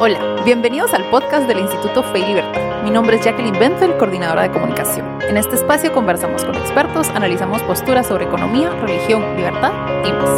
Hola, bienvenidos al podcast del Instituto Fe y Libertad. Mi nombre es Jacqueline Benfeld, coordinadora de comunicación. En este espacio conversamos con expertos, analizamos posturas sobre economía, religión, libertad y más.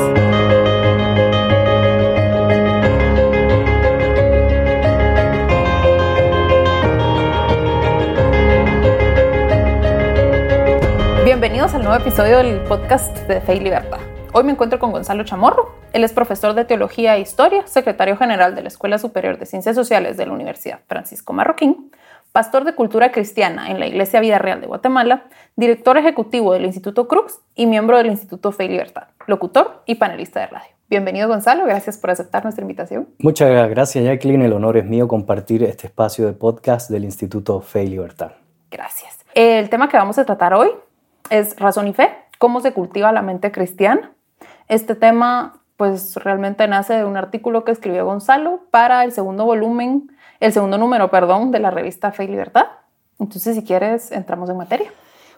Bienvenidos al nuevo episodio del podcast de Fe y Libertad. Hoy me encuentro con Gonzalo Chamorro. Él es profesor de Teología e Historia, secretario general de la Escuela Superior de Ciencias Sociales de la Universidad Francisco Marroquín, pastor de Cultura Cristiana en la Iglesia Vida Real de Guatemala, director ejecutivo del Instituto Crux y miembro del Instituto Fe y Libertad, locutor y panelista de radio. Bienvenido Gonzalo, gracias por aceptar nuestra invitación. Muchas gracias Jacqueline, el honor es mío compartir este espacio de podcast del Instituto Fe y Libertad. Gracias. El tema que vamos a tratar hoy es razón y fe, cómo se cultiva la mente cristiana este tema pues realmente nace de un artículo que escribió Gonzalo para el segundo volumen, el segundo número, perdón, de la revista Fe y Libertad. Entonces, si quieres, entramos en materia.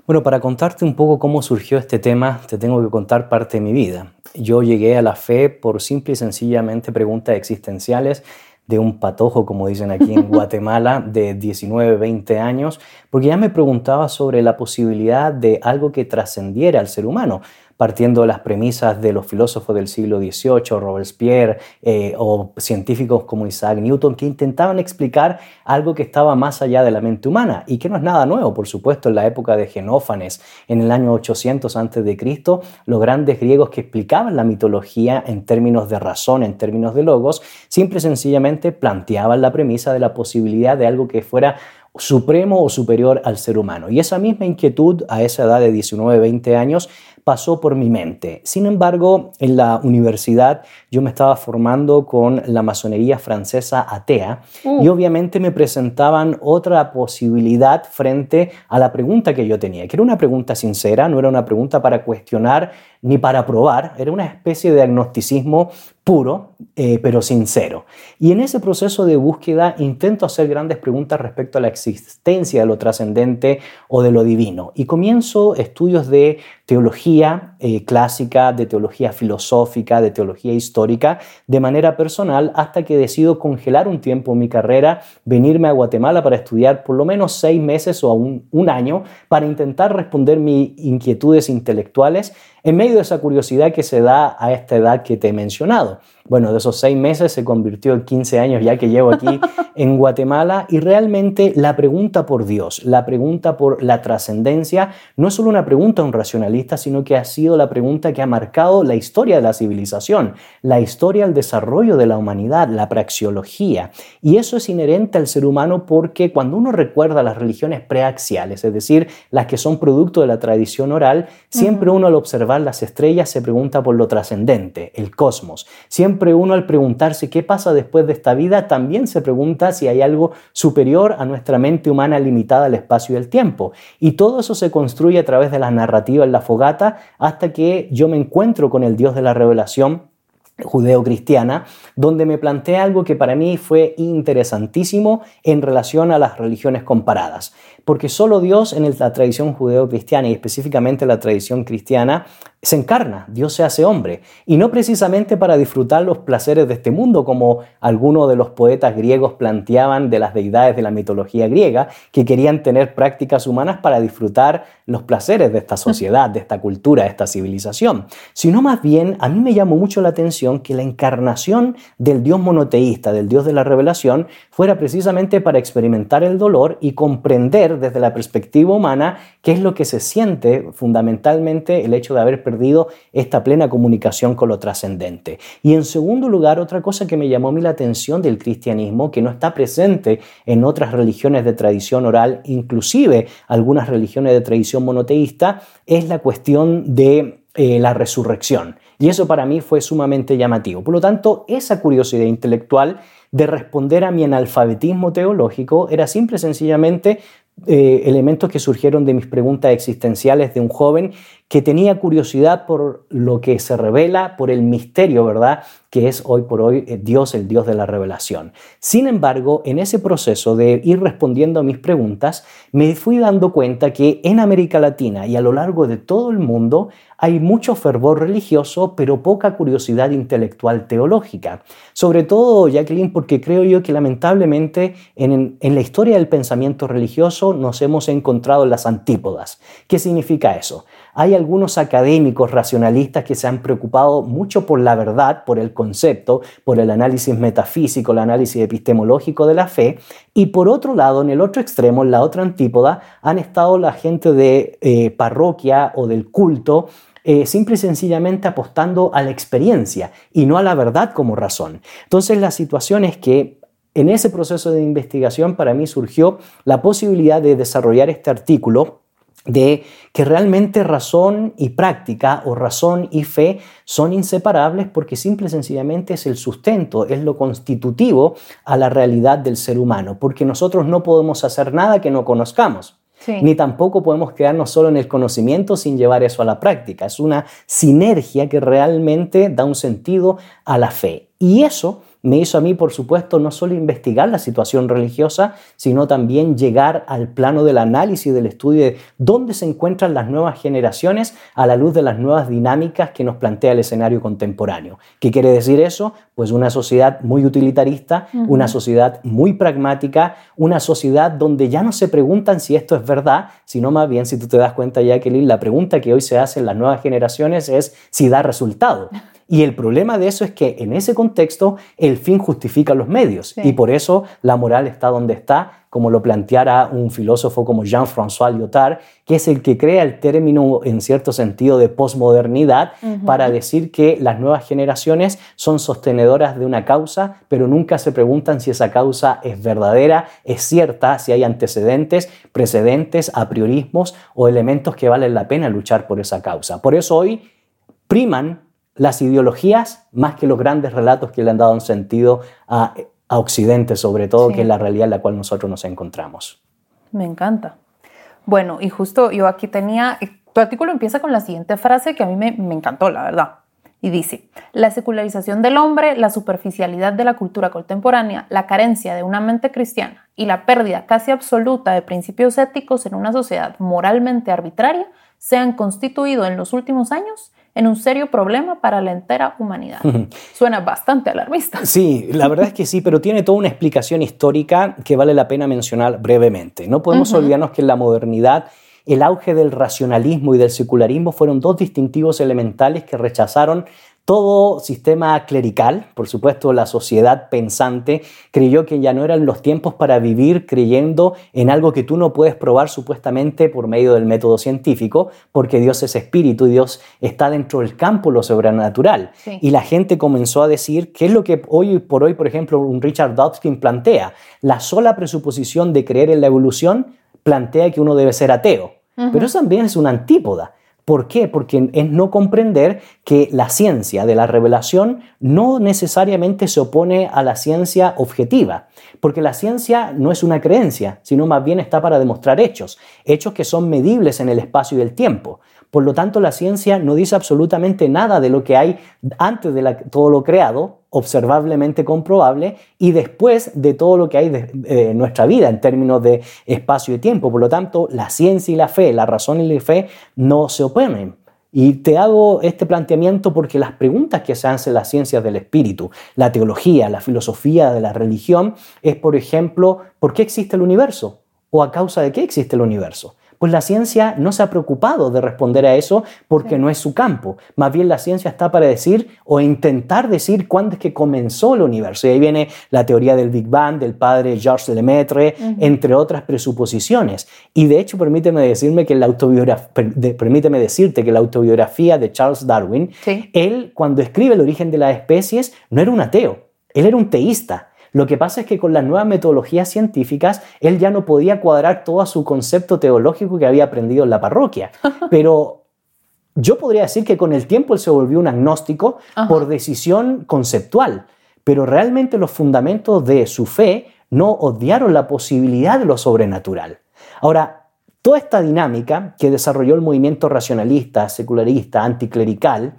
Bueno, para contarte un poco cómo surgió este tema, te tengo que contar parte de mi vida. Yo llegué a la fe por simple y sencillamente preguntas existenciales de un patojo, como dicen aquí en Guatemala, de 19, 20 años, porque ya me preguntaba sobre la posibilidad de algo que trascendiera al ser humano partiendo de las premisas de los filósofos del siglo XVIII, Robespierre eh, o científicos como Isaac Newton, que intentaban explicar algo que estaba más allá de la mente humana y que no es nada nuevo, por supuesto, en la época de Genófanes, en el año 800 a.C., los grandes griegos que explicaban la mitología en términos de razón, en términos de logos, simple y sencillamente planteaban la premisa de la posibilidad de algo que fuera supremo o superior al ser humano. Y esa misma inquietud a esa edad de 19, 20 años pasó por mi mente. Sin embargo, en la universidad yo me estaba formando con la masonería francesa atea y uh. obviamente me presentaban otra posibilidad frente a la pregunta que yo tenía, que era una pregunta sincera, no era una pregunta para cuestionar ni para probar, era una especie de agnosticismo puro, eh, pero sincero. Y en ese proceso de búsqueda intento hacer grandes preguntas respecto a la existencia de lo trascendente o de lo divino. Y comienzo estudios de teología eh, clásica, de teología filosófica, de teología histórica, de manera personal, hasta que decido congelar un tiempo mi carrera, venirme a Guatemala para estudiar por lo menos seis meses o un, un año para intentar responder mis inquietudes intelectuales en medio de esa curiosidad que se da a esta edad que te he mencionado. Bueno, de esos seis meses se convirtió en 15 años ya que llevo aquí en Guatemala y realmente la pregunta por Dios, la pregunta por la trascendencia, no es solo una pregunta a un racionalista, sino que ha sido la pregunta que ha marcado la historia de la civilización, la historia del desarrollo de la humanidad, la praxiología. Y eso es inherente al ser humano porque cuando uno recuerda las religiones preaxiales, es decir, las que son producto de la tradición oral, siempre uno al observar las estrellas se pregunta por lo trascendente, el cosmos. Siempre siempre uno al preguntarse qué pasa después de esta vida, también se pregunta si hay algo superior a nuestra mente humana limitada al espacio y el tiempo. Y todo eso se construye a través de la narrativa en la fogata hasta que yo me encuentro con el Dios de la revelación judeo-cristiana, donde me plantea algo que para mí fue interesantísimo en relación a las religiones comparadas. Porque solo Dios en la tradición judeo-cristiana y específicamente la tradición cristiana se encarna, Dios se hace hombre, y no precisamente para disfrutar los placeres de este mundo, como algunos de los poetas griegos planteaban de las deidades de la mitología griega, que querían tener prácticas humanas para disfrutar los placeres de esta sociedad, de esta cultura, de esta civilización, sino más bien a mí me llamó mucho la atención que la encarnación del Dios monoteísta, del Dios de la revelación, fuera precisamente para experimentar el dolor y comprender desde la perspectiva humana qué es lo que se siente fundamentalmente el hecho de haber perdido esta plena comunicación con lo trascendente. Y en segundo lugar, otra cosa que me llamó a mí la atención del cristianismo, que no está presente en otras religiones de tradición oral, inclusive algunas religiones de tradición monoteísta, es la cuestión de eh, la resurrección. Y eso para mí fue sumamente llamativo. Por lo tanto, esa curiosidad intelectual de responder a mi analfabetismo teológico era simple y sencillamente eh, elementos que surgieron de mis preguntas existenciales de un joven que tenía curiosidad por lo que se revela, por el misterio, ¿verdad? Que es hoy por hoy eh, Dios, el Dios de la revelación. Sin embargo, en ese proceso de ir respondiendo a mis preguntas, me fui dando cuenta que en América Latina y a lo largo de todo el mundo hay mucho fervor religioso, pero poca curiosidad intelectual teológica. Sobre todo, Jacqueline, porque creo yo que lamentablemente en, en, la historia del pensamiento religioso nos hemos encontrado las antípodas. ¿Qué significa eso? Hay algunos académicos racionalistas que se han preocupado mucho por la verdad, por el concepto, por el análisis metafísico, el análisis epistemológico de la fe, y por otro lado, en el otro extremo, en la otra antípoda, han estado la gente de eh, parroquia o del culto, eh, simple y sencillamente apostando a la experiencia y no a la verdad como razón. Entonces la situación es que en ese proceso de investigación para mí surgió la posibilidad de desarrollar este artículo de que realmente razón y práctica o razón y fe son inseparables porque simple y sencillamente es el sustento, es lo constitutivo a la realidad del ser humano, porque nosotros no podemos hacer nada que no conozcamos. Ni tampoco podemos quedarnos solo en el conocimiento sin llevar eso a la práctica. Es una sinergia que realmente da un sentido a la fe. Y eso me hizo a mí, por supuesto, no solo investigar la situación religiosa, sino también llegar al plano del análisis, del estudio de dónde se encuentran las nuevas generaciones a la luz de las nuevas dinámicas que nos plantea el escenario contemporáneo. ¿Qué quiere decir eso? Pues una sociedad muy utilitarista, una sociedad muy pragmática, una sociedad donde ya no se preguntan si esto es verdad, sino más bien, si tú te das cuenta, Jacqueline, la pregunta que hoy se hace en las nuevas generaciones es si da resultado. Y el problema de eso es que en ese contexto el fin justifica los medios. Y por eso la moral está donde está, como lo planteara un filósofo como Jean-François Lyotard, que es el que crea el término en cierto sentido de posmodernidad para decir que las nuevas generaciones son sostenedoras de una causa, pero nunca se preguntan si esa causa es verdadera, es cierta, si hay antecedentes, precedentes, apriorismos o elementos que valen la pena luchar por esa causa. Por eso hoy priman las ideologías más que los grandes relatos que le han dado un sentido a, Occidente, sobre todo, que es la realidad en la cual nosotros nos encontramos. Me encanta. Bueno, y justo yo aquí tenía, tu artículo empieza con la siguiente frase que a mí me, me encantó, la verdad. Y dice, la secularización del hombre, la superficialidad de la cultura contemporánea, la carencia de una mente cristiana y la pérdida casi absoluta de principios éticos en una sociedad moralmente arbitraria se han constituido en los últimos años en un serio problema para la entera humanidad. Suena bastante alarmista. Sí, la verdad es que sí, pero tiene toda una explicación histórica que vale la pena mencionar brevemente. No podemos olvidarnos que en la modernidad el auge del racionalismo y del secularismo fueron dos distintivos elementales que rechazaron todo sistema clerical, por supuesto la sociedad pensante, creyó que ya no eran los tiempos para vivir creyendo en algo que tú no puedes probar supuestamente por medio del método científico, porque Dios es espíritu y Dios está dentro del campo lo sobrenatural. Y la gente comenzó a decir, ¿qué es lo que hoy por hoy, por ejemplo, un Richard Dawkins plantea? La sola presuposición de creer en la evolución plantea que uno debe ser ateo. Pero eso también es una antípoda. ¿Por qué? Porque es no comprender que la ciencia de la revelación no necesariamente se opone a la ciencia objetiva, porque la ciencia no es una creencia, sino más bien está para demostrar hechos, hechos que son medibles en el espacio y el tiempo. Por lo tanto, la ciencia no dice absolutamente nada de lo que hay antes de todo lo creado, observablemente comprobable, y después de todo lo que hay de, nuestra vida en términos de espacio y tiempo. Por lo tanto, la ciencia y la fe, la razón y la fe no se oponen. Y te hago este planteamiento porque las preguntas que se hacen las ciencias del espíritu, la teología, la filosofía de la religión, es, por ejemplo, ¿por qué existe el universo? ¿O a causa de qué existe el universo? Pues la ciencia no se ha preocupado de responder a eso porque no es su campo. Más bien la ciencia está para decir o intentar decir cuándo es que comenzó el universo. Y ahí viene la teoría del Big Bang del padre Georges Lemaitre, entre otras presuposiciones. Y de hecho, permíteme, decirme que la permíteme decirte que la autobiografía de Charles Darwin, él cuando escribe el origen de las especies no era un ateo, él era un teísta. Lo que pasa es que con las nuevas metodologías científicas, él ya no podía cuadrar todo su concepto teológico que había aprendido en la parroquia. Pero yo podría decir que con el tiempo él se volvió un agnóstico por decisión conceptual, pero realmente los fundamentos de su fe no odiaron la posibilidad de lo sobrenatural. Ahora, Toda esta dinámica que desarrolló el movimiento racionalista, secularista, anticlerical,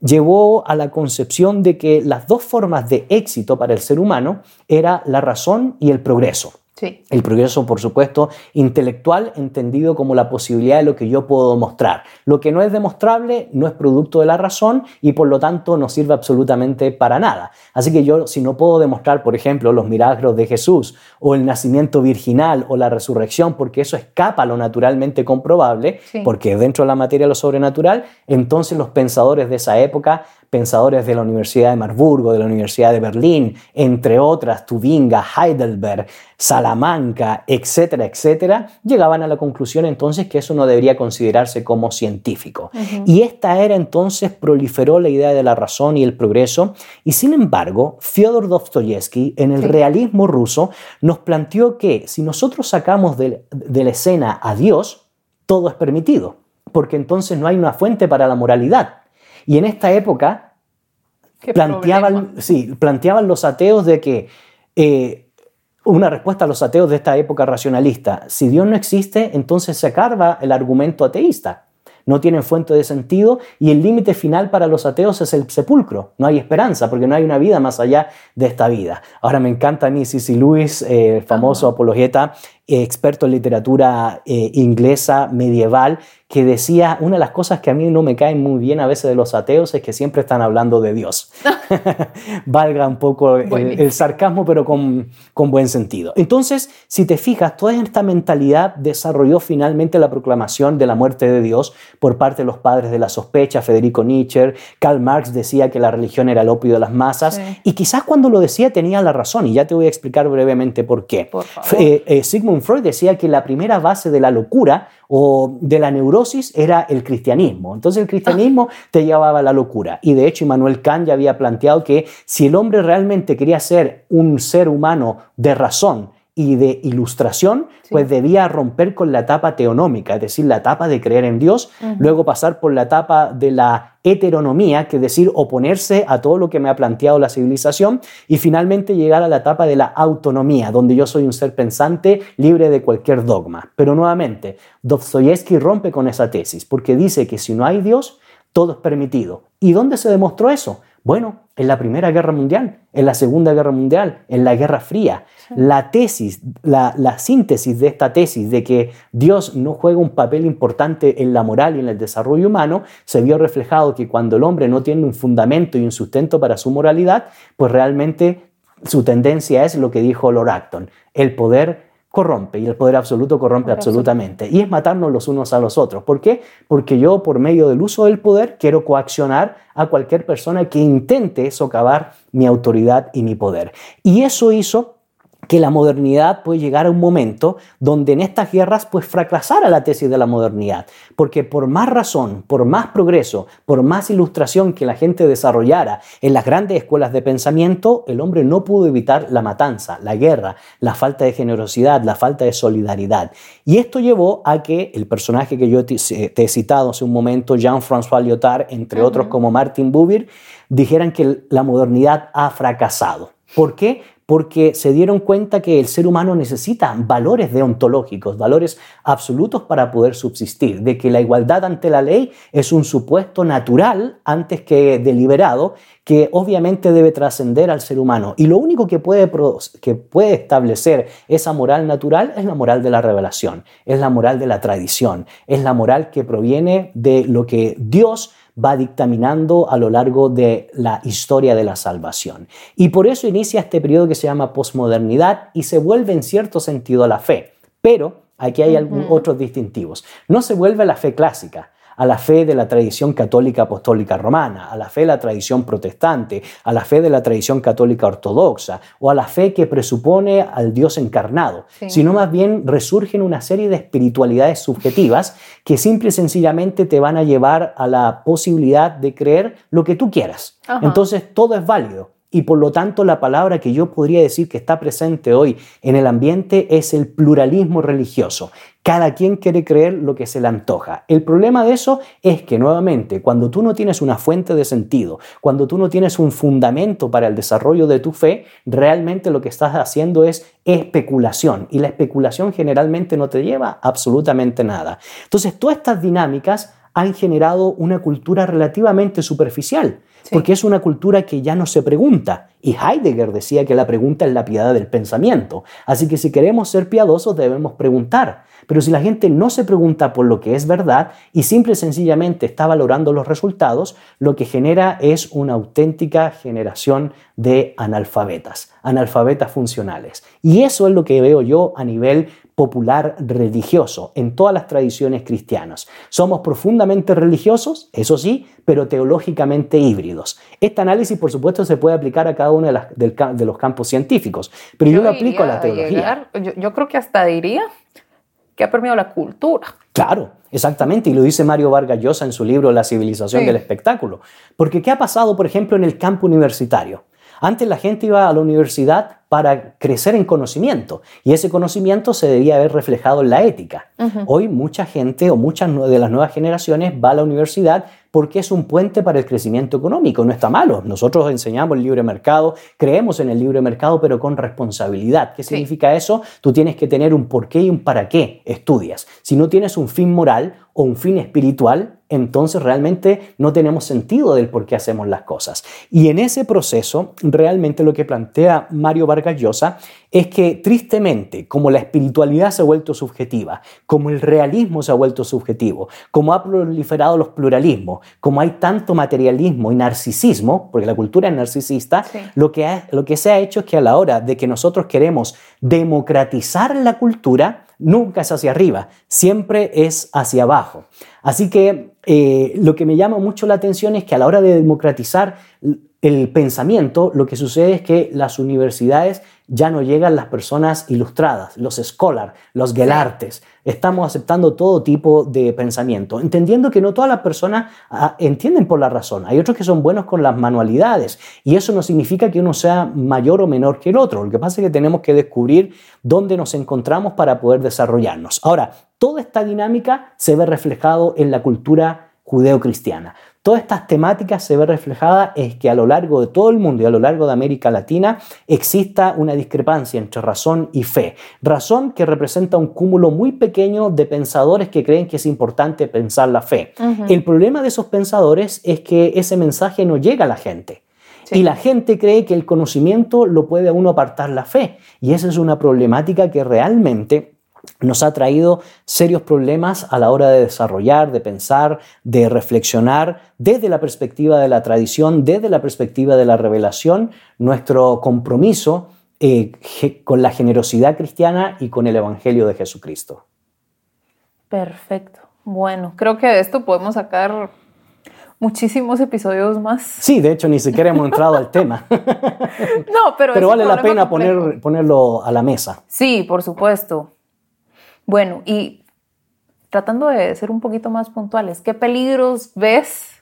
llevó a la concepción de que las dos formas de éxito para el ser humano era la razón y el progreso. El progreso, por supuesto, intelectual, entendido como la posibilidad de lo que yo puedo demostrar. Lo que no es demostrable no es producto de la razón y por lo tanto no sirve absolutamente para nada. Así que yo, si no puedo demostrar, por ejemplo, los milagros de Jesús o el nacimiento virginal o la resurrección, porque eso escapa a lo naturalmente comprobable, porque dentro de la materia de lo sobrenatural, entonces los pensadores de esa época pensadores de la Universidad de Marburgo, de la Universidad de Berlín, entre otras, Tubinga, Heidelberg, Salamanca, etcétera, etcétera, llegaban a la conclusión entonces que eso no debería considerarse como científico. Y esta era entonces proliferó la idea de la razón y el progreso, y sin embargo, Fyodor Dostoyevsky en el realismo ruso nos planteó que si nosotros sacamos de la escena a Dios, todo es permitido, porque entonces no hay una fuente para la moralidad. Y en esta época planteaban, sí, planteaban los ateos de que, eh, una respuesta a los ateos de esta época racionalista, si Dios no existe, entonces se acaba el argumento ateísta no tienen fuente de sentido y el límite final para los ateos es el sepulcro. No hay esperanza porque no hay una vida más allá de esta vida. Ahora me encanta a mí C.C. Lewis, eh, famoso apologeta, experto en literatura inglesa medieval, que decía, una de las cosas que a mí no me caen muy bien a veces de los ateos es que siempre están hablando de Dios. Valga un poco el, sarcasmo, pero con, con, buen sentido. Entonces, si te fijas, toda esta mentalidad desarrolló finalmente la proclamación de la muerte de Dios por parte de los padres de la sospecha, Federico Nietzsche, Karl Marx decía que la religión era el opio de las masas, y quizás cuando lo decía tenía la razón, y ya te voy a explicar brevemente por qué. Eh, eh, Sigmund Freud decía que la primera base de la locura o de la neurosis era el cristianismo. Entonces el cristianismo te llevaba a la locura. Y de hecho Immanuel Kant ya había planteado que si el hombre realmente quería ser un ser humano de razón, y de ilustración, pues debía romper con la etapa teonómica, es decir, la etapa de creer en Dios, luego pasar por la etapa de la heteronomía, que es decir, oponerse a todo lo que me ha planteado la civilización, y finalmente llegar a la etapa de la autonomía, donde yo soy un ser pensante libre de cualquier dogma. Pero nuevamente, Dostoyevsky rompe con esa tesis, porque dice que si no hay Dios, todo es permitido. ¿Y dónde se demostró eso? Bueno, en la Primera Guerra Mundial, en la Segunda Guerra Mundial, en la Guerra Fría. La tesis, la, síntesis de esta tesis de que Dios no juega un papel importante en la moral y en el desarrollo humano, se vio reflejado que cuando el hombre no tiene un fundamento y un sustento para su moralidad, pues realmente su tendencia es lo que dijo Lord Acton, el poder corrompe y el poder absoluto corrompe absolutamente. Y es matarnos los unos a los otros. ¿Por qué? Porque yo por medio del uso del poder quiero coaccionar a cualquier persona que intente socavar mi autoridad y mi poder. Y eso hizo que la modernidad puede llegar a un momento donde en estas guerras pues fracasara la tesis de la modernidad, porque por más razón, por más progreso, por más ilustración que la gente desarrollara en las grandes escuelas de pensamiento, el hombre no pudo evitar la matanza, la guerra, la falta de generosidad, la falta de solidaridad. Y esto llevó a que el personaje que yo te, he citado hace un momento, Jean-François Lyotard, entre otros como Martin Buber, dijeran que la modernidad ha fracasado. ¿Por qué? Porque se dieron cuenta que el ser humano necesita valores deontológicos, valores absolutos para poder subsistir, de que la igualdad ante la ley es un supuesto natural antes que deliberado, que obviamente debe trascender al ser humano. Y lo único que puede, que puede establecer esa moral natural es la moral de la revelación, es la moral de la tradición, es la moral que proviene de lo que Dios va dictaminando a lo largo de la historia de la salvación. Y por eso inicia este periodo que se llama posmodernidad y se vuelve en cierto sentido la fe. Pero aquí hay otros distintivos. No se vuelve la fe clásica a la fe de la tradición católica apostólica romana, a la fe de la tradición protestante, a la fe de la tradición católica ortodoxa o a la fe que presupone al Dios encarnado, sino más bien resurgen una serie de espiritualidades subjetivas que simple y sencillamente te van a llevar a la posibilidad de creer lo que tú quieras. Entonces todo es válido. Y por lo tanto la palabra que yo podría decir que está presente hoy en el ambiente es el pluralismo religioso. Cada quien quiere creer lo que se le antoja. El problema de eso es que nuevamente, cuando tú no tienes una fuente de sentido, cuando tú no tienes un fundamento para el desarrollo de tu fe, realmente lo que estás haciendo es especulación y la especulación generalmente no te lleva absolutamente nada. Entonces, todas estas dinámicas han generado una cultura relativamente superficial, porque es una cultura que ya no se pregunta. Y Heidegger decía que la pregunta es la piedad del pensamiento. Así que si queremos ser piadosos debemos preguntar. Pero si la gente no se pregunta por lo que es verdad y simple y sencillamente está valorando los resultados, lo que genera es una auténtica generación de analfabetas, analfabetas funcionales. Y eso es lo que veo yo a nivel popular religioso en todas las tradiciones cristianas. Somos profundamente religiosos, eso sí, pero teológicamente híbridos. Este análisis, por supuesto, se puede aplicar a cada uno de, los campos científicos, pero yo, lo aplico a la teología. yo, creo que hasta diría que ha permeado la cultura. Claro, exactamente, y lo dice Mario Vargas Llosa en su libro La civilización del espectáculo. Porque ¿qué ha pasado, por ejemplo, en el campo universitario? Antes la gente iba a la universidad para crecer en conocimiento y ese conocimiento se debía haber reflejado en la ética. Hoy mucha gente o muchas de las nuevas generaciones va a la universidad porque es un puente para el crecimiento económico. No está malo. Nosotros enseñamos el libre mercado, creemos en el libre mercado, pero con responsabilidad. ¿Qué significa eso? Tú tienes que tener un porqué y un para qué estudias. Si no tienes un fin moral o un fin espiritual, entonces realmente no tenemos sentido del por qué hacemos las cosas. Y en ese proceso, realmente lo que plantea Mario Vargas Llosa es que tristemente, como la espiritualidad se ha vuelto subjetiva, como el realismo se ha vuelto subjetivo, como ha proliferado los pluralismos, como hay tanto materialismo y narcisismo, porque la cultura es narcisista, lo, que lo que se ha hecho es que a la hora de que nosotros queremos democratizar la cultura, nunca es hacia arriba, siempre es hacia abajo. Así que eh, lo que me llama mucho la atención es que a la hora de democratizar el pensamiento, lo que sucede es que las universidades ya no llegan las personas ilustradas, los scholars, los gelartes. Estamos aceptando todo tipo de pensamiento, entendiendo que no todas las personas ah, entienden por la razón. Hay otros que son buenos con las manualidades y eso no significa que uno sea mayor o menor que el otro. Lo que pasa es que tenemos que descubrir dónde nos encontramos para poder desarrollarnos. Ahora, toda esta dinámica se ve reflejado en la cultura judeocristiana. Todas estas temáticas se ve reflejada es que a lo largo de todo el mundo y a lo largo de América Latina exista una discrepancia entre razón y fe. Razón que representa un cúmulo muy pequeño de pensadores que creen que es importante pensar la fe. El problema de esos pensadores es que ese mensaje no llega a la gente. Y la gente cree que el conocimiento lo puede a uno apartar la fe. Y esa es una problemática que realmente nos ha traído serios problemas a la hora de desarrollar, de pensar, de reflexionar desde la perspectiva de la tradición, desde la perspectiva de la revelación, nuestro compromiso eh, con la generosidad cristiana y con el Evangelio de Jesucristo. Perfecto. Bueno, creo que de esto podemos sacar muchísimos episodios más. Sí, de hecho, ni siquiera hemos entrado al tema. no, pero... Pero vale la pena poner, ponerlo a la mesa. Sí, por supuesto. Bueno, y tratando de ser un poquito más puntuales, ¿qué peligros ves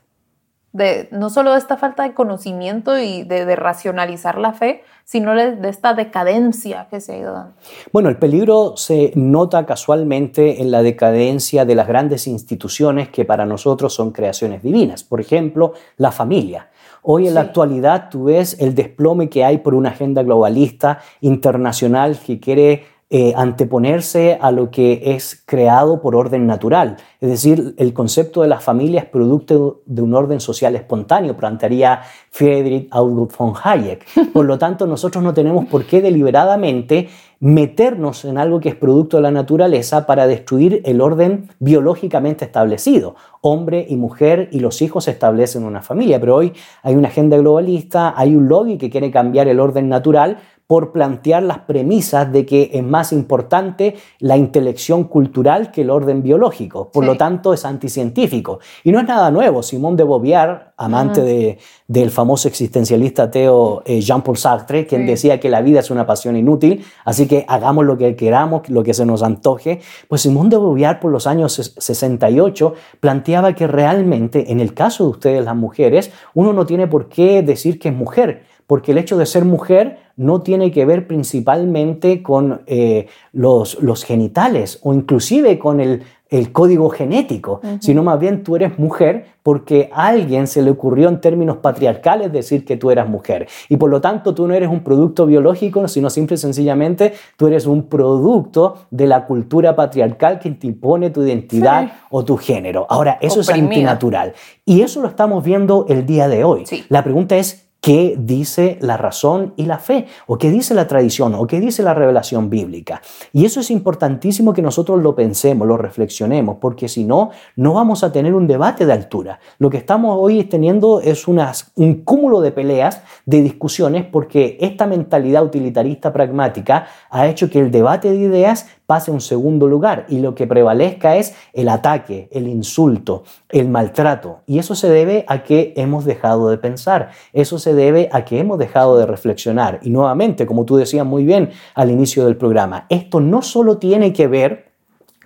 de no solo de esta falta de conocimiento y de, racionalizar la fe, sino de, esta decadencia que se ha ido dando? Bueno, el peligro se nota casualmente en la decadencia de las grandes instituciones que para nosotros son creaciones divinas. Por ejemplo, la familia. Hoy en la actualidad tú ves el desplome que hay por una agenda globalista internacional que quiere eh, anteponerse a lo que es creado por orden natural. Es decir, el concepto de la familia es producto de un orden social espontáneo, plantearía Friedrich August von Hayek. Por lo tanto, nosotros no tenemos por qué deliberadamente meternos en algo que es producto de la naturaleza para destruir el orden biológicamente establecido. Hombre y mujer y los hijos establecen una familia, pero hoy hay una agenda globalista, hay un lobby que quiere cambiar el orden natural por plantear las premisas de que es más importante la intelección cultural que el orden biológico. Por lo tanto, es anticientífico. Y no es nada nuevo. Simón de Beauvoir, amante de, del famoso existencialista ateo eh, Jean-Paul Sartre, quien decía que la vida es una pasión inútil, así que hagamos lo que queramos, lo que se nos antoje. Pues Simón de Beauvoir, por los años 68, planteaba que realmente, en el caso de ustedes las mujeres, uno no tiene por qué decir que es mujer porque el hecho de ser mujer no tiene que ver principalmente con eh, los, los genitales o inclusive con el el código genético, sino más bien tú eres mujer porque a alguien se le ocurrió en términos patriarcales decir que tú eras mujer. Y por lo tanto tú no eres un producto biológico, sino simple y sencillamente tú eres un producto de la cultura patriarcal que te impone tu identidad o tu género. Ahora, eso es antinatural. Y eso lo estamos viendo el día de hoy. La pregunta es, qué dice la razón y la fe, o qué dice la tradición, o qué dice la revelación bíblica. Y eso es importantísimo que nosotros lo pensemos, lo reflexionemos, porque si no, no vamos a tener un debate de altura. Lo que estamos hoy teniendo es un cúmulo de peleas, de discusiones, porque esta mentalidad utilitarista pragmática ha hecho que el debate de ideas pase a un segundo lugar y lo que prevalezca es el ataque, el insulto, el maltrato. Y eso se debe a que hemos dejado de pensar, eso se debe a que hemos dejado de reflexionar. Y nuevamente, como tú decías muy bien al inicio del programa, esto no solo tiene que ver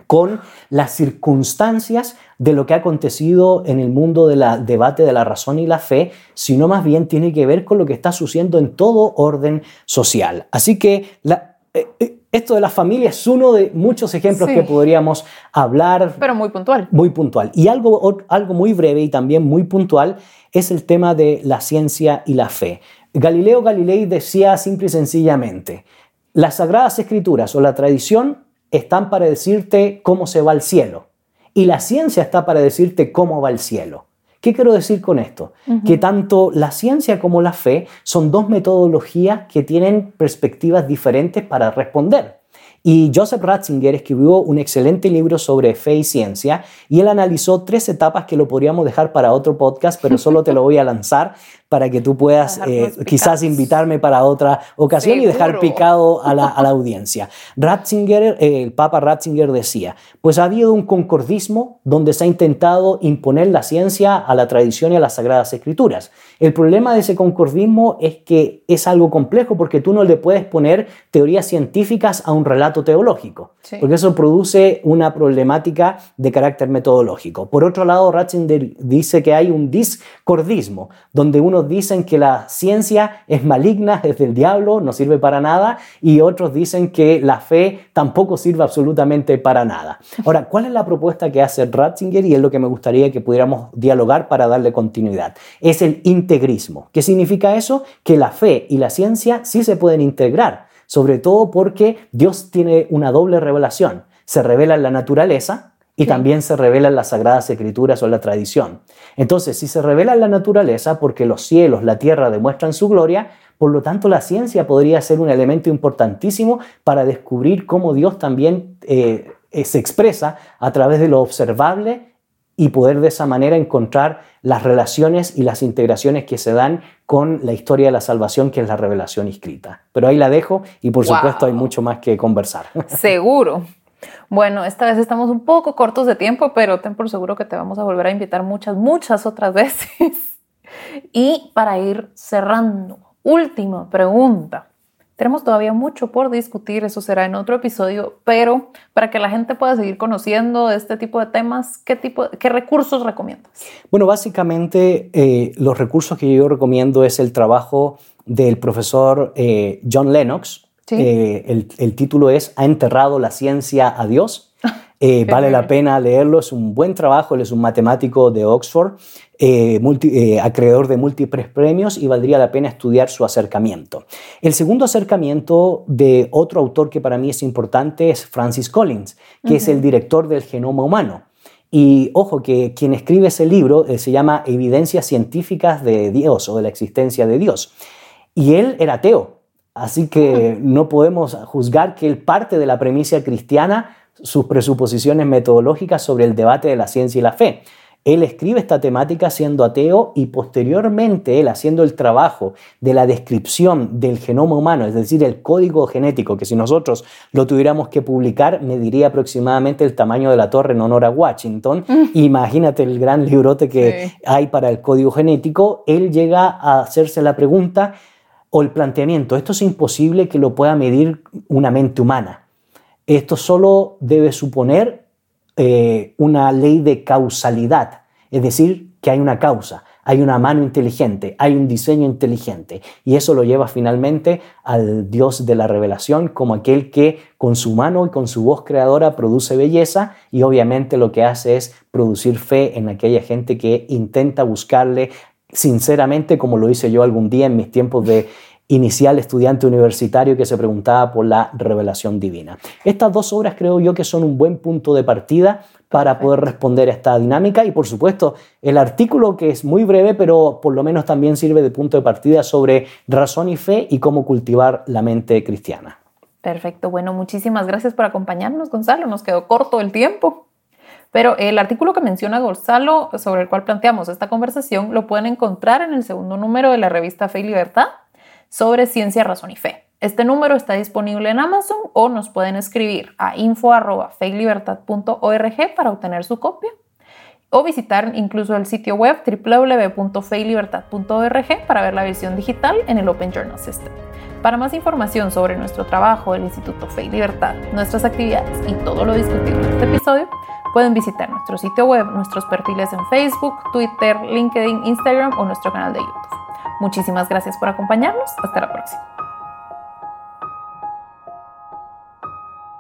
con las circunstancias de lo que ha acontecido en el mundo del debate de la razón y la fe, sino más bien tiene que ver con lo que está sucediendo en todo orden social. Así que la, eh, eh, esto de la familia es uno de muchos ejemplos que podríamos hablar. Pero muy puntual. Muy puntual. Y algo, algo muy breve y también muy puntual es el tema de la ciencia y la fe. Galileo Galilei decía simple y sencillamente, las sagradas escrituras o la tradición están para decirte cómo se va al cielo y la ciencia está para decirte cómo va el cielo. ¿Qué quiero decir con esto? Que tanto la ciencia como la fe son dos metodologías que tienen perspectivas diferentes para responder. Y Joseph Ratzinger escribió un excelente libro sobre fe y ciencia y él analizó tres etapas que lo podríamos dejar para otro podcast, pero solo te lo voy a lanzar para que tú puedas eh, quizás invitarme para otra ocasión y dejar picado a la, audiencia. Ratzinger, eh, el Papa Ratzinger decía, pues ha habido un concordismo donde se ha intentado imponer la ciencia a la tradición y a las sagradas escrituras. El problema de ese concordismo es que es algo complejo porque tú no le puedes poner teorías científicas a un relato teológico, porque eso produce una problemática de carácter metodológico. Por otro lado, Ratzinger dice que hay un discordismo, donde uno dicen que la ciencia es maligna, es del diablo, no sirve para nada, y otros dicen que la fe tampoco sirve absolutamente para nada. Ahora, ¿cuál es la propuesta que hace Ratzinger? Y es lo que me gustaría que pudiéramos dialogar para darle continuidad. Es el integrismo. ¿Qué significa eso? Que la fe y la ciencia sí se pueden integrar, sobre todo porque Dios tiene una doble revelación. Se revela en la naturaleza, y también se revela en las sagradas escrituras o la tradición. Entonces, si se revela en la naturaleza porque los cielos, la tierra demuestran su gloria, por lo tanto la ciencia podría ser un elemento importantísimo para descubrir cómo Dios también eh, eh, se expresa a través de lo observable y poder de esa manera encontrar las relaciones y las integraciones que se dan con la historia de la salvación, que es la revelación escrita. Pero ahí la dejo y por supuesto hay mucho más que conversar. Seguro. Bueno, esta vez estamos un poco cortos de tiempo, pero ten por seguro que te vamos a volver a invitar muchas, muchas otras veces. y para ir cerrando, última pregunta. Tenemos todavía mucho por discutir, eso será en otro episodio, pero para que la gente pueda seguir conociendo este tipo de temas, ¿qué, tipo, qué recursos recomiendas? Bueno, básicamente eh, los recursos que yo recomiendo es el trabajo del profesor eh, John Lennox, eh, el, título es Ha enterrado la ciencia a Dios. Eh, vale la pena leerlo, es un buen trabajo, él es un matemático de Oxford, eh, acreedor de múltiples premios y valdría la pena estudiar su acercamiento. El segundo acercamiento de otro autor que para mí es importante es Francis Collins, que es el director del genoma humano. Y ojo que quien escribe ese libro se llama Evidencias científicas de Dios o de la existencia de Dios. Y él era ateo, Así que no podemos juzgar que él parte de la premisa cristiana, sus presuposiciones metodológicas sobre el debate de la ciencia y la fe. Él escribe esta temática siendo ateo y posteriormente él haciendo el trabajo de la descripción del genoma humano, es decir, el código genético, que si nosotros lo tuviéramos que publicar, mediría aproximadamente el tamaño de la torre en honor a Washington. Mm. Imagínate el gran librote que hay para el código genético. Él llega a hacerse la pregunta, o el planteamiento, esto es imposible que lo pueda medir una mente humana. Esto solo debe suponer eh, una ley de causalidad, es decir, que hay una causa. hay una mano inteligente, hay un diseño inteligente. Y eso lo lleva finalmente al Dios de la revelación como aquel que con su mano y con su voz creadora produce belleza y obviamente lo que hace es producir fe en aquella gente que intenta buscarle sinceramente como lo hice yo algún día en mis tiempos de inicial estudiante universitario que se preguntaba por la revelación divina. Estas dos obras creo yo que son un buen punto de partida para poder responder a esta dinámica y por supuesto el artículo que es muy breve pero por lo menos también sirve de punto de partida sobre razón y fe y cómo cultivar la mente cristiana. Perfecto, bueno, muchísimas gracias por acompañarnos Gonzalo, nos quedó corto el tiempo. Pero el artículo que menciona Gonzalo, sobre el cual planteamos esta conversación, lo pueden encontrar en el segundo número de la revista Fe y Libertad, sobre ciencia, razón y fe. Este número está disponible en Amazon o nos pueden escribir a info.feylibertad.org para obtener su copia o visitar incluso el sitio web www.feylibertad.org para ver la versión digital en el Open Journal System. Para más información sobre nuestro trabajo del Instituto Fe y Libertad, nuestras actividades y todo lo discutido en este episodio, pueden visitar nuestro sitio web, nuestros perfiles en Facebook, Twitter, LinkedIn, Instagram o nuestro canal de YouTube. Muchísimas gracias por acompañarnos. Hasta la próxima.